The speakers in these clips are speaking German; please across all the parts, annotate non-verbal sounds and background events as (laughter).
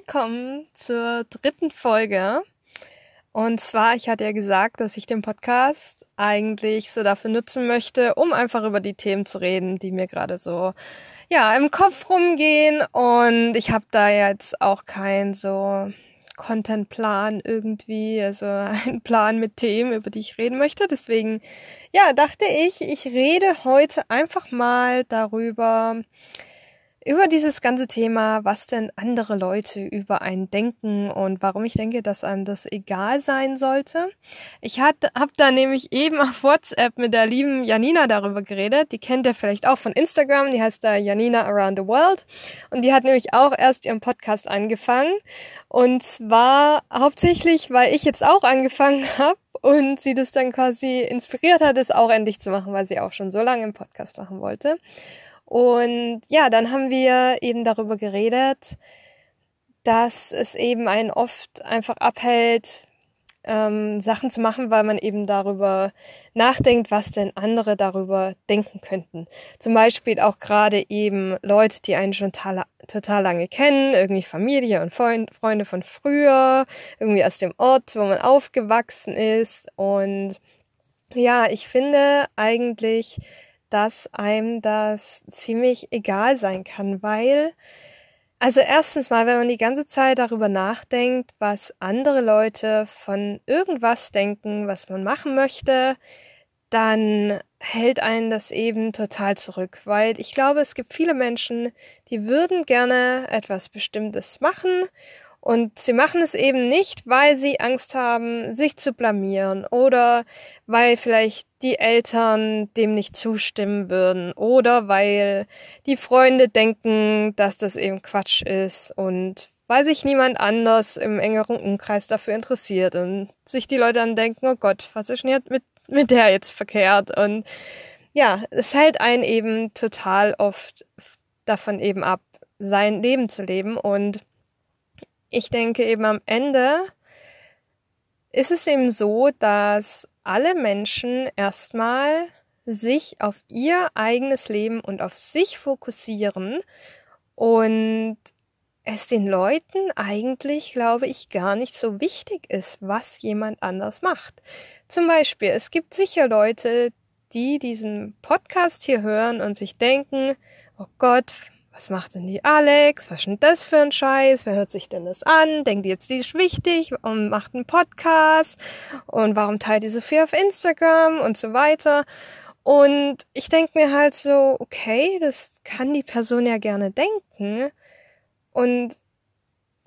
willkommen zur dritten Folge. Und zwar, ich hatte ja gesagt, dass ich den Podcast eigentlich so dafür nutzen möchte, um einfach über die Themen zu reden, die mir gerade so ja im Kopf rumgehen. Und ich habe da jetzt auch keinen so Contentplan irgendwie, also (laughs) einen Plan mit Themen, über die ich reden möchte. Deswegen, ja, dachte ich, ich rede heute einfach mal darüber, über dieses ganze Thema, was denn andere Leute über einen denken und warum ich denke, dass einem das egal sein sollte. Ich habe da nämlich eben auf WhatsApp mit der lieben Janina darüber geredet. Die kennt ihr vielleicht auch von Instagram. Die heißt da Janina Around the World. Und die hat nämlich auch erst ihren Podcast angefangen. Und zwar hauptsächlich, weil ich jetzt auch angefangen (laughs) habe und sie das dann quasi inspiriert hat, es auch endlich zu machen, weil sie auch schon so lange im Podcast machen wollte. Und ja, dann haben wir eben darüber geredet, dass es eben einen oft einfach abhält, ähm, Sachen zu machen, weil man eben darüber nachdenkt, was denn andere darüber denken könnten. Zum Beispiel auch gerade eben Leute, die einen schon total, lange kennen, irgendwie Familie und Freund, Freunde von früher, irgendwie aus dem Ort, wo man aufgewachsen ist. Und ja, ich finde eigentlich, dass einem das ziemlich egal sein kann, weil, also erstens mal, wenn man die ganze Zeit darüber nachdenkt, was andere Leute von irgendwas denken, was man machen möchte, dann hält einen das eben total zurück, weil ich glaube, es gibt viele Menschen, die würden gerne etwas Bestimmtes machen und sie machen es eben nicht, weil sie Angst haben, sich zu blamieren oder weil vielleicht die Eltern dem nicht zustimmen würden oder weil die Freunde denken, dass das eben Quatsch ist und weil sich niemand anders im engeren Umkreis dafür interessiert und sich die Leute dann denken, oh Gott, was ist denn jetzt mit, mit der jetzt verkehrt? Und ja, es hält einen eben total oft davon eben ab, sein Leben zu leben und ich denke eben am Ende ist es eben so, dass alle Menschen erstmal sich auf ihr eigenes Leben und auf sich fokussieren und es den Leuten eigentlich, glaube ich, gar nicht so wichtig ist, was jemand anders macht. Zum Beispiel, es gibt sicher Leute, die diesen Podcast hier hören und sich denken, oh Gott, was macht denn die Alex? Was ist denn das für ein Scheiß? Wer hört sich denn das an? Denkt die jetzt, die ist wichtig und macht einen Podcast? Und warum teilt die so viel auf Instagram und so weiter? Und ich denke mir halt so, okay, das kann die Person ja gerne denken. Und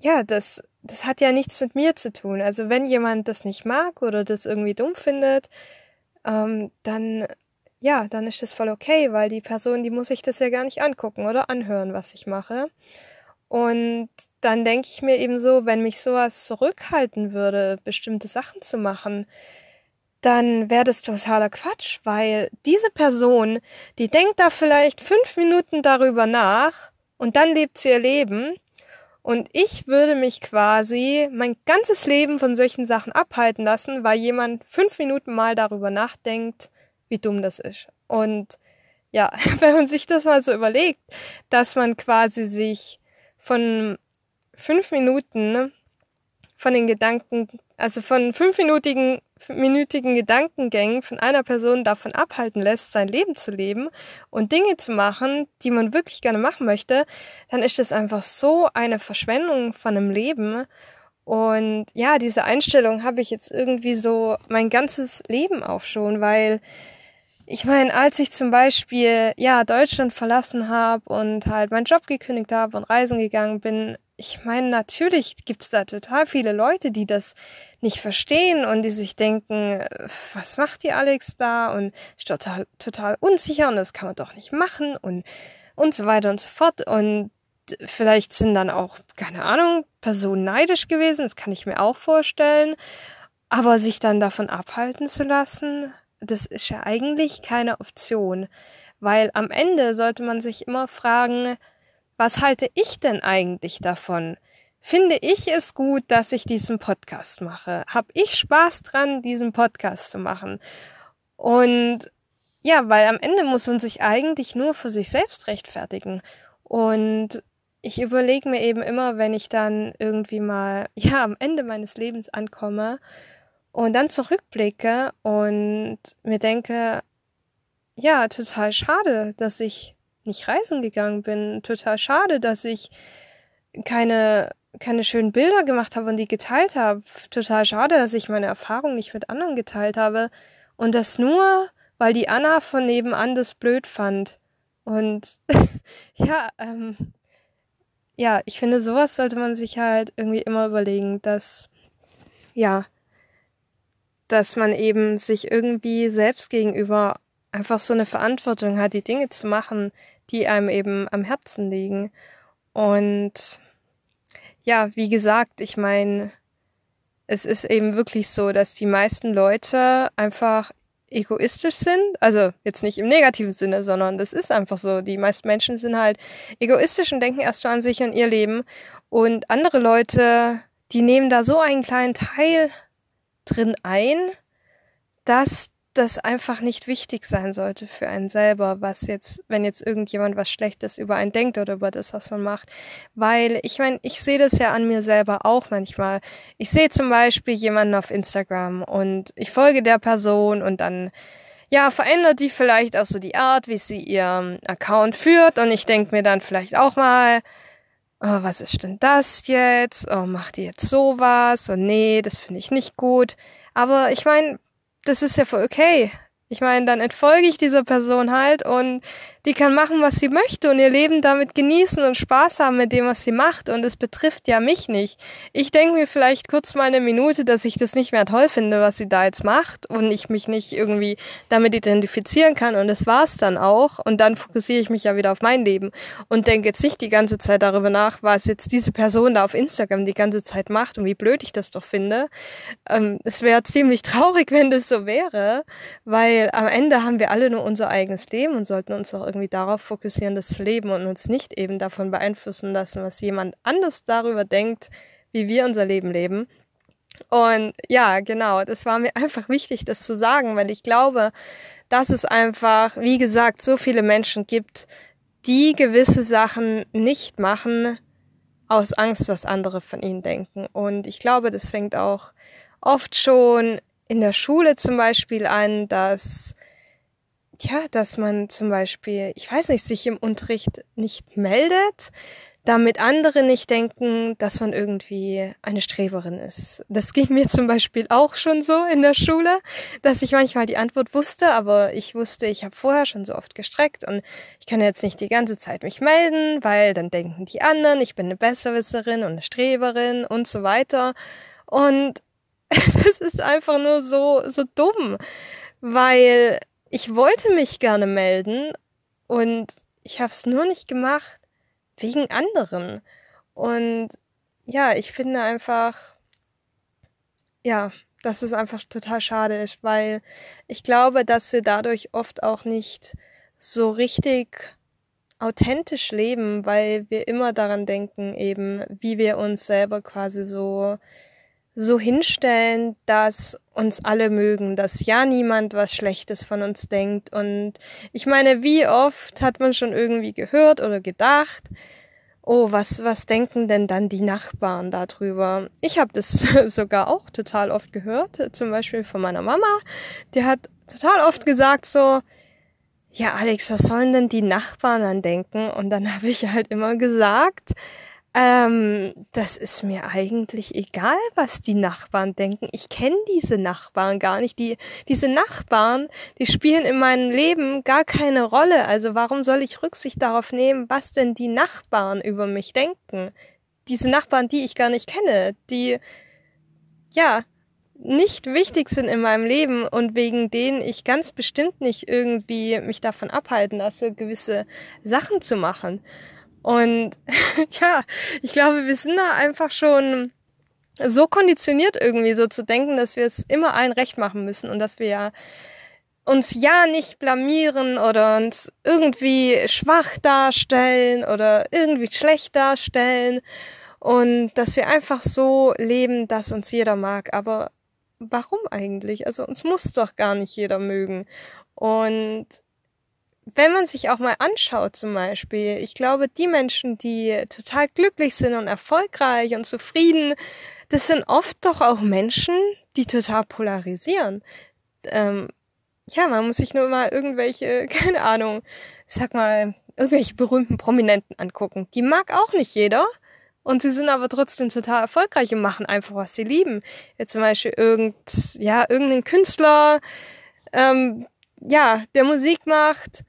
ja, das, das hat ja nichts mit mir zu tun. Also wenn jemand das nicht mag oder das irgendwie dumm findet, ähm, dann ja, dann ist das voll okay, weil die Person, die muss sich das ja gar nicht angucken oder anhören, was ich mache. Und dann denke ich mir eben so, wenn mich sowas zurückhalten würde, bestimmte Sachen zu machen, dann wäre das totaler Quatsch, weil diese Person, die denkt da vielleicht fünf Minuten darüber nach und dann lebt sie ihr Leben und ich würde mich quasi mein ganzes Leben von solchen Sachen abhalten lassen, weil jemand fünf Minuten mal darüber nachdenkt, wie dumm das ist. Und ja, (laughs) wenn man sich das mal so überlegt, dass man quasi sich von fünf Minuten von den Gedanken, also von fünfminütigen minütigen Gedankengängen von einer Person davon abhalten lässt, sein Leben zu leben und Dinge zu machen, die man wirklich gerne machen möchte, dann ist das einfach so eine Verschwendung von einem Leben. Und ja, diese Einstellung habe ich jetzt irgendwie so mein ganzes Leben auch schon, weil ich meine, als ich zum Beispiel ja Deutschland verlassen habe und halt meinen Job gekündigt habe und reisen gegangen bin, ich meine, natürlich gibt's da total viele Leute, die das nicht verstehen und die sich denken, was macht die Alex da und ist total, total unsicher und das kann man doch nicht machen und, und so weiter und so fort. Und vielleicht sind dann auch, keine Ahnung, Personen neidisch gewesen, das kann ich mir auch vorstellen. Aber sich dann davon abhalten zu lassen, das ist ja eigentlich keine Option, weil am Ende sollte man sich immer fragen, was halte ich denn eigentlich davon? Finde ich es gut, dass ich diesen Podcast mache? Hab ich Spaß dran, diesen Podcast zu machen? Und ja, weil am Ende muss man sich eigentlich nur für sich selbst rechtfertigen. Und ich überlege mir eben immer, wenn ich dann irgendwie mal, ja, am Ende meines Lebens ankomme und dann zurückblicke und mir denke, ja, total schade, dass ich nicht reisen gegangen bin. Total schade, dass ich keine, keine schönen Bilder gemacht habe und die geteilt habe. Total schade, dass ich meine Erfahrung nicht mit anderen geteilt habe. Und das nur, weil die Anna von nebenan das blöd fand. Und (laughs) ja, ähm, ja, ich finde, sowas sollte man sich halt irgendwie immer überlegen, dass, ja, dass man eben sich irgendwie selbst gegenüber einfach so eine Verantwortung hat, die Dinge zu machen, die einem eben am Herzen liegen. Und ja, wie gesagt, ich meine, es ist eben wirklich so, dass die meisten Leute einfach egoistisch sind. Also jetzt nicht im negativen Sinne, sondern das ist einfach so. Die meisten Menschen sind halt egoistisch und denken erst mal an sich und ihr Leben. Und andere Leute, die nehmen da so einen kleinen Teil drin ein, dass das einfach nicht wichtig sein sollte für einen selber, was jetzt, wenn jetzt irgendjemand was Schlechtes über einen denkt oder über das, was man macht. Weil ich meine, ich sehe das ja an mir selber auch manchmal. Ich sehe zum Beispiel jemanden auf Instagram und ich folge der Person und dann ja, verändert die vielleicht auch so die Art, wie sie ihren Account führt und ich denke mir dann vielleicht auch mal, oh, was ist denn das jetzt? Oh, macht die jetzt sowas? Oh nee, das finde ich nicht gut. Aber ich meine, das ist ja voll okay. Ich meine, dann entfolge ich dieser Person halt und die kann machen, was sie möchte und ihr Leben damit genießen und Spaß haben mit dem, was sie macht. Und es betrifft ja mich nicht. Ich denke mir vielleicht kurz mal eine Minute, dass ich das nicht mehr toll finde, was sie da jetzt macht und ich mich nicht irgendwie damit identifizieren kann. Und das war's dann auch. Und dann fokussiere ich mich ja wieder auf mein Leben und denke jetzt nicht die ganze Zeit darüber nach, was jetzt diese Person da auf Instagram die ganze Zeit macht und wie blöd ich das doch finde. Ähm, es wäre ziemlich (laughs) traurig, wenn das so wäre, weil am Ende haben wir alle nur unser eigenes Leben und sollten uns auch irgendwie darauf fokussieren, das Leben und uns nicht eben davon beeinflussen lassen, was jemand anders darüber denkt, wie wir unser Leben leben. Und ja, genau, das war mir (laughs) einfach wichtig, das zu sagen, weil ich glaube, dass es einfach, wie gesagt, so viele Menschen gibt, die gewisse Sachen nicht machen aus Angst, was andere von ihnen denken. Und ich glaube, das fängt auch oft schon in der Schule zum Beispiel an, dass ja, dass man zum Beispiel, ich weiß nicht, sich im Unterricht nicht meldet, damit andere nicht denken, dass man irgendwie eine Streberin ist. Das ging mir zum Beispiel auch schon so in der Schule, dass ich manchmal die Antwort wusste, aber ich wusste, ich habe vorher schon so oft gestreckt und ich kann jetzt nicht die ganze Zeit mich melden, weil dann denken die anderen, ich bin eine Besserwisserin und eine Streberin und so weiter. Und (laughs) das ist einfach nur so, so dumm, weil ich wollte mich gerne melden und ich habe es nur nicht gemacht wegen anderen. Und ja, ich finde einfach, ja, dass es einfach total schade ist, weil ich glaube, dass wir dadurch oft auch nicht so richtig authentisch leben, weil wir immer daran denken, eben, wie wir uns selber quasi so so hinstellen, dass uns alle mögen, dass ja niemand was Schlechtes von uns denkt. Und ich meine, wie oft hat man schon irgendwie gehört oder gedacht, oh, was, was denken denn dann die Nachbarn darüber? Ich habe das (laughs) sogar auch total oft gehört, zum Beispiel von meiner Mama. Die hat total oft gesagt so, ja, Alex, was sollen denn die Nachbarn dann denken? Und dann (laughs) habe ich halt immer gesagt, ähm, das ist mir eigentlich egal, was die Nachbarn denken. Ich kenne diese Nachbarn gar nicht. Die, diese Nachbarn, die spielen in meinem Leben gar keine Rolle. Also warum soll ich Rücksicht darauf nehmen, was denn die Nachbarn über mich denken? Diese Nachbarn, die ich gar nicht kenne, die, ja, nicht wichtig sind in meinem Leben und wegen denen ich ganz bestimmt nicht irgendwie mich davon abhalten lasse, gewisse Sachen zu machen. Und (laughs) ja, ich glaube, wir sind da einfach schon so konditioniert irgendwie so zu denken, dass wir es immer allen recht machen müssen und dass wir ja uns ja nicht blamieren oder uns irgendwie schwach darstellen oder irgendwie schlecht darstellen und dass wir einfach so leben, dass uns jeder mag. Aber warum eigentlich? Also uns muss doch gar nicht jeder mögen. Und wenn man sich auch mal anschaut zum Beispiel, ich glaube, die Menschen, die total glücklich sind und erfolgreich und zufrieden, das sind oft doch auch Menschen, die total polarisieren. Ähm, ja, man muss sich nur mal irgendwelche, (laughs) keine Ahnung, sag mal, irgendwelche berühmten Prominenten angucken. Die mag auch nicht jeder. Und sie sind aber trotzdem total erfolgreich und machen einfach, was sie lieben. Jetzt zum Beispiel irgend, ja, irgendein Künstler, ähm, ja, der Musik macht,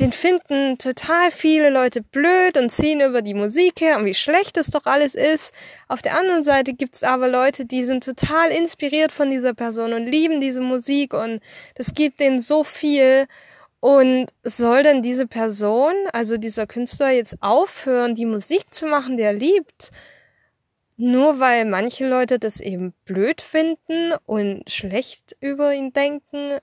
den finden total viele Leute blöd und ziehen über die Musik her und wie schlecht es doch alles ist. Auf der anderen Seite gibt's aber Leute, die sind total inspiriert von dieser Person und lieben diese Musik und das gibt denen so viel. Und soll denn diese Person, also dieser Künstler, jetzt aufhören, die Musik zu machen, die er liebt? Nur weil manche Leute das eben blöd finden und schlecht über ihn denken?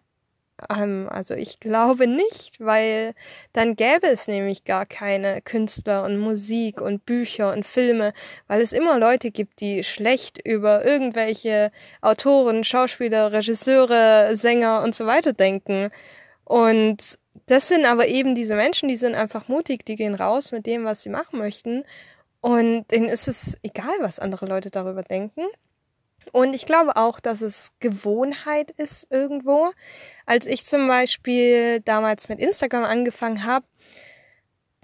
Ähm, also ich glaube nicht, weil dann gäbe es nämlich gar keine Künstler und Musik und Bücher und Filme, weil es immer Leute gibt, die schlecht über irgendwelche Autoren, Schauspieler, Regisseure, Sänger und so weiter denken. Und das sind aber eben diese Menschen, die sind einfach mutig, die gehen raus mit dem, was sie machen möchten. Und denen ist es egal, was andere Leute darüber denken. Und ich glaube auch, dass es Gewohnheit ist irgendwo. Als ich zum Beispiel damals mit Instagram angefangen habe,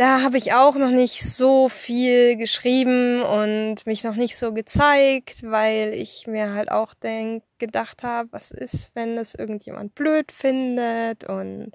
da habe ich auch noch nicht so viel geschrieben und mich noch nicht so gezeigt, weil ich mir halt auch denk, gedacht habe, was ist, wenn das irgendjemand blöd findet? Und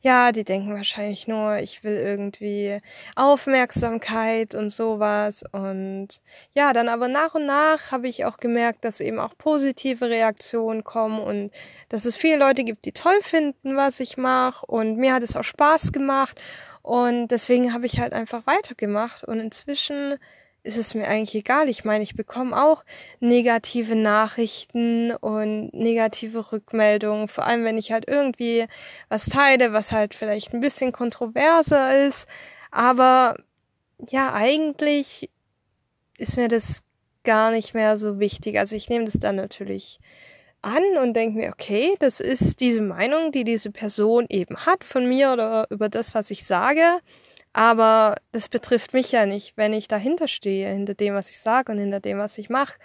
ja, die denken wahrscheinlich nur, ich will irgendwie Aufmerksamkeit und sowas. Und ja, dann aber nach und nach habe ich auch gemerkt, dass eben auch positive Reaktionen kommen und dass es viele Leute gibt, die toll finden, was ich mache und mir hat es auch Spaß gemacht und deswegen habe ich halt einfach weitergemacht. Und inzwischen ist es mir eigentlich egal. Ich meine, ich bekomme auch negative Nachrichten und negative Rückmeldungen. Vor allem, wenn ich halt irgendwie was teile, was halt vielleicht ein bisschen kontroverser ist. Aber ja, eigentlich ist mir das gar nicht mehr so wichtig. Also ich nehme das dann natürlich an und denke mir, okay, das ist diese Meinung, die diese Person eben hat von mir oder über das, was ich sage. Aber das betrifft mich ja nicht, wenn ich dahinter stehe, hinter dem, was ich sage und hinter dem, was ich mache.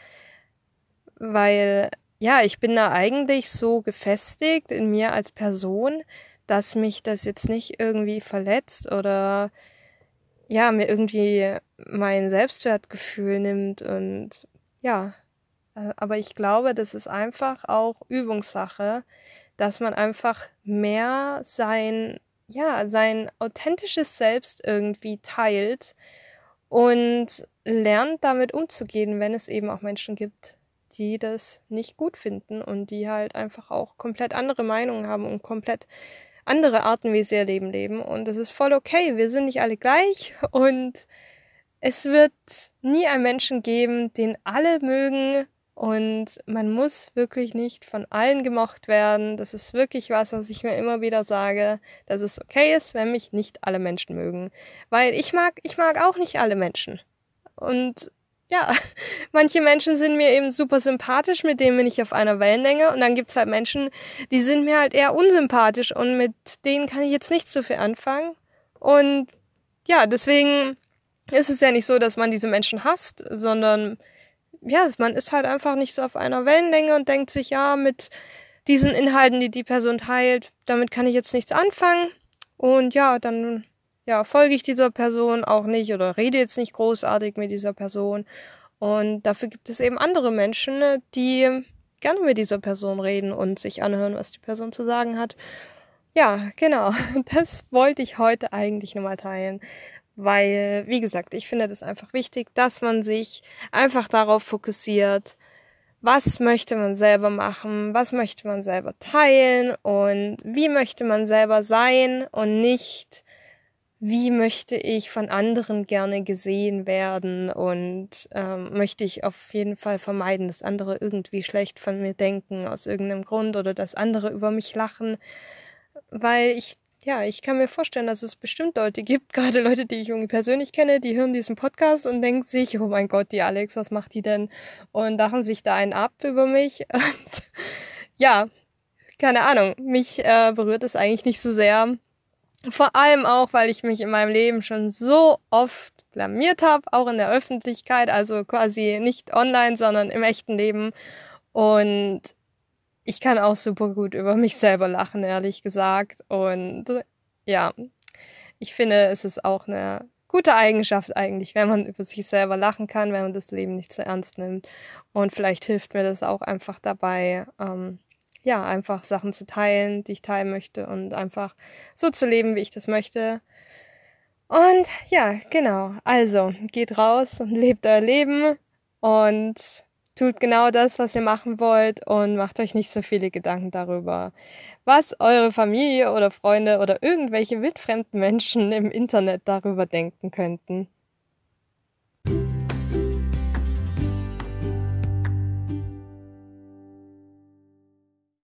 Weil, ja, ich bin da eigentlich so gefestigt in mir als Person, dass mich das jetzt nicht irgendwie verletzt oder ja, mir irgendwie mein Selbstwertgefühl nimmt und ja, aber ich glaube, das ist einfach auch Übungssache, dass man einfach mehr sein, ja, sein authentisches Selbst irgendwie teilt und lernt damit umzugehen, wenn es eben auch Menschen gibt, die das nicht gut finden und die halt einfach auch komplett andere Meinungen haben und komplett andere Arten, wie sie ihr Leben leben. Und das ist voll okay. Wir sind nicht alle gleich und es wird nie einen Menschen geben, den alle mögen und man muss wirklich nicht von allen gemocht werden. Das ist wirklich was, was ich mir immer wieder sage, dass es okay ist, wenn mich nicht alle Menschen mögen. Weil ich mag, ich mag auch nicht alle Menschen. Und ja, (laughs) manche Menschen sind mir eben super sympathisch, mit denen bin ich auf einer Wellenlänge. Und dann gibt's halt Menschen, die sind mir halt eher unsympathisch und mit denen kann ich jetzt nicht so viel anfangen. Und ja, deswegen ist es ja nicht so, dass man diese Menschen hasst, sondern ja, man ist halt einfach nicht so auf einer Wellenlänge und denkt sich, ja, mit diesen Inhalten, die die Person teilt, damit kann ich jetzt nichts anfangen. Und ja, dann ja, folge ich dieser Person auch nicht oder rede jetzt nicht großartig mit dieser Person. Und dafür gibt es eben andere Menschen, ne, die gerne mit dieser Person reden und sich anhören, was die Person zu sagen hat. Ja, genau. (laughs) Das wollte ich heute eigentlich nochmal teilen. Weil, wie gesagt, ich finde das einfach wichtig, dass man sich einfach darauf fokussiert, was möchte man selber machen, was möchte man selber teilen und wie möchte man selber sein und nicht, wie möchte ich von anderen gerne gesehen werden und ähm, möchte ich auf jeden Fall vermeiden, dass andere irgendwie schlecht von mir denken aus irgendeinem Grund oder dass andere über mich lachen, weil ich ja, ich kann mir vorstellen, dass es bestimmt Leute gibt, (laughs) gerade Leute, die ich irgendwie persönlich kenne, die hören diesen Podcast und denken sich, oh mein Gott, die Alex, was macht die denn? Und lachen sich da einen ab über mich. (laughs) Und ja, keine Ahnung, mich äh, berührt es eigentlich nicht so sehr. Vor allem auch, weil ich mich in meinem Leben schon so oft blamiert habe, auch in der Öffentlichkeit, also quasi nicht online, sondern im echten Leben. Und ich kann auch super gut über mich selber lachen, ehrlich gesagt. Und ja, ich finde, es ist auch eine gute Eigenschaft eigentlich, wenn man über sich selber lachen kann, wenn man das Leben nicht zu ernst nimmt. Und vielleicht hilft mir das auch einfach dabei, ähm, ja, einfach Sachen zu teilen, die ich teilen möchte und einfach so zu leben, wie ich das möchte. Und ja, genau. Also geht raus und (laughs) lebt euer Leben und tut genau das, was ihr machen wollt und macht euch nicht so viele Gedanken darüber, was eure Familie oder Freunde oder irgendwelche wildfremden Menschen im Internet darüber denken könnten.